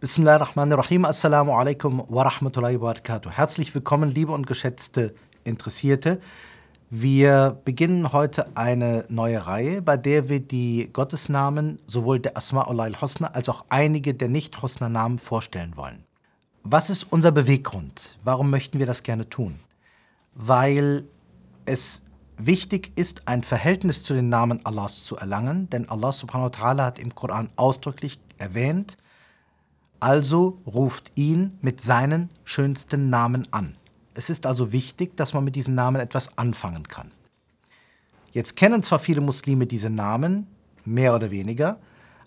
Bismillahirrahmanirrahim. Assalamu alaikum wa rahmatullahi wa barakatuh. Herzlich willkommen, liebe und geschätzte Interessierte. Wir beginnen heute eine neue Reihe, bei der wir die Gottesnamen sowohl der Asma'ullah al-Husna als auch einige der Nicht-Husna-Namen vorstellen wollen. Was ist unser Beweggrund? Warum möchten wir das gerne tun? Weil es wichtig ist, ein Verhältnis zu den Namen Allahs zu erlangen, denn Allah subhanahu wa ta'ala hat im Koran ausdrücklich erwähnt, also ruft ihn mit seinen schönsten Namen an. Es ist also wichtig, dass man mit diesen Namen etwas anfangen kann. Jetzt kennen zwar viele Muslime diese Namen, mehr oder weniger,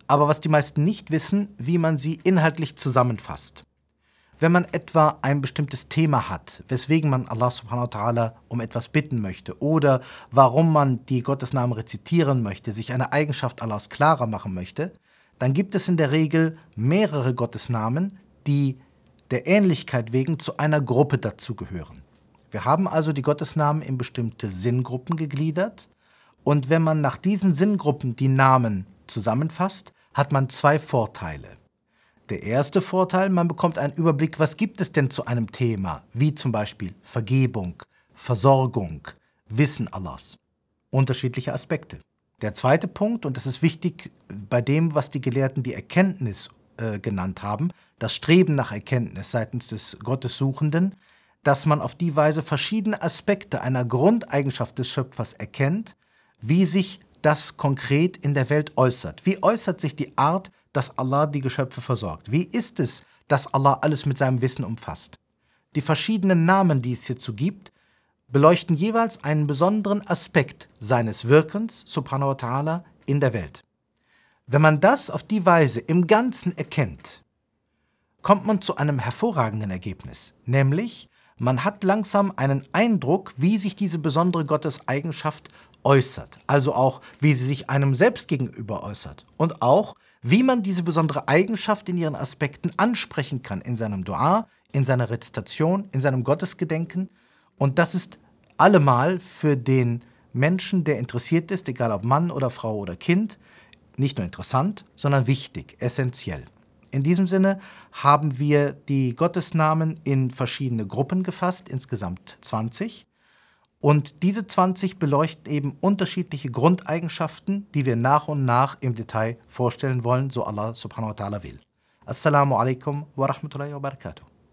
aber was die meisten nicht wissen, wie man sie inhaltlich zusammenfasst. Wenn man etwa ein bestimmtes Thema hat, weswegen man Allah subhanahu wa ta'ala um etwas bitten möchte oder warum man die Gottesnamen rezitieren möchte, sich eine Eigenschaft Allahs klarer machen möchte, dann gibt es in der Regel mehrere Gottesnamen, die der Ähnlichkeit wegen zu einer Gruppe dazugehören. Wir haben also die Gottesnamen in bestimmte Sinngruppen gegliedert und wenn man nach diesen Sinngruppen die Namen zusammenfasst, hat man zwei Vorteile. Der erste Vorteil, man bekommt einen Überblick, was gibt es denn zu einem Thema, wie zum Beispiel Vergebung, Versorgung, Wissen Allahs. Unterschiedliche Aspekte. Der zweite Punkt, und das ist wichtig bei dem, was die Gelehrten die Erkenntnis äh, genannt haben, das Streben nach Erkenntnis seitens des Gottessuchenden, dass man auf die Weise verschiedene Aspekte einer Grundeigenschaft des Schöpfers erkennt, wie sich das konkret in der Welt äußert. Wie äußert sich die Art, dass Allah die Geschöpfe versorgt? Wie ist es, dass Allah alles mit seinem Wissen umfasst? Die verschiedenen Namen, die es hierzu gibt, beleuchten jeweils einen besonderen Aspekt seines Wirkens, subhanahu wa ta'ala, in der Welt. Wenn man das auf die Weise im Ganzen erkennt, kommt man zu einem hervorragenden Ergebnis, nämlich man hat langsam einen Eindruck, wie sich diese besondere Gotteseigenschaft äußert, also auch wie sie sich einem selbst gegenüber äußert. Und auch wie man diese besondere Eigenschaft in ihren Aspekten ansprechen kann. In seinem Dua, in seiner Rezitation, in seinem Gottesgedenken und das ist allemal für den Menschen, der interessiert ist, egal ob Mann oder Frau oder Kind, nicht nur interessant, sondern wichtig, essentiell. In diesem Sinne haben wir die Gottesnamen in verschiedene Gruppen gefasst, insgesamt 20. Und diese 20 beleuchten eben unterschiedliche Grundeigenschaften, die wir nach und nach im Detail vorstellen wollen, so Allah subhanahu wa ta'ala will. Assalamu alaikum wa rahmatullahi wa barakatuh.